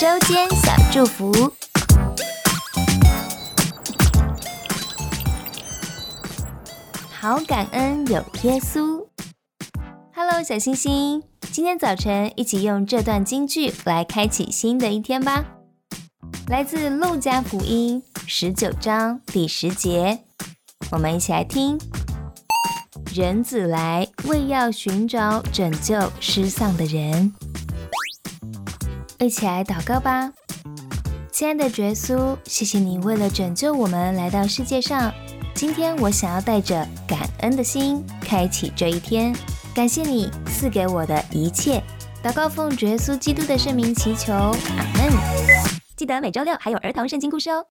周间小祝福。好感恩有耶稣。Hello，小星星，今天早晨一起用这段金句来开启新的一天吧。来自路加福音十九章第十节，我们一起来听。人子来，为要寻找拯救失丧的人。一起来祷告吧，亲爱的耶稣，谢谢你为了拯救我们来到世界上。今天我想要带着感恩的心开启这一天，感谢你赐给我的一切。祷告奉耶稣基督的圣名祈求，阿门。记得每周六还有儿童圣经故事哦。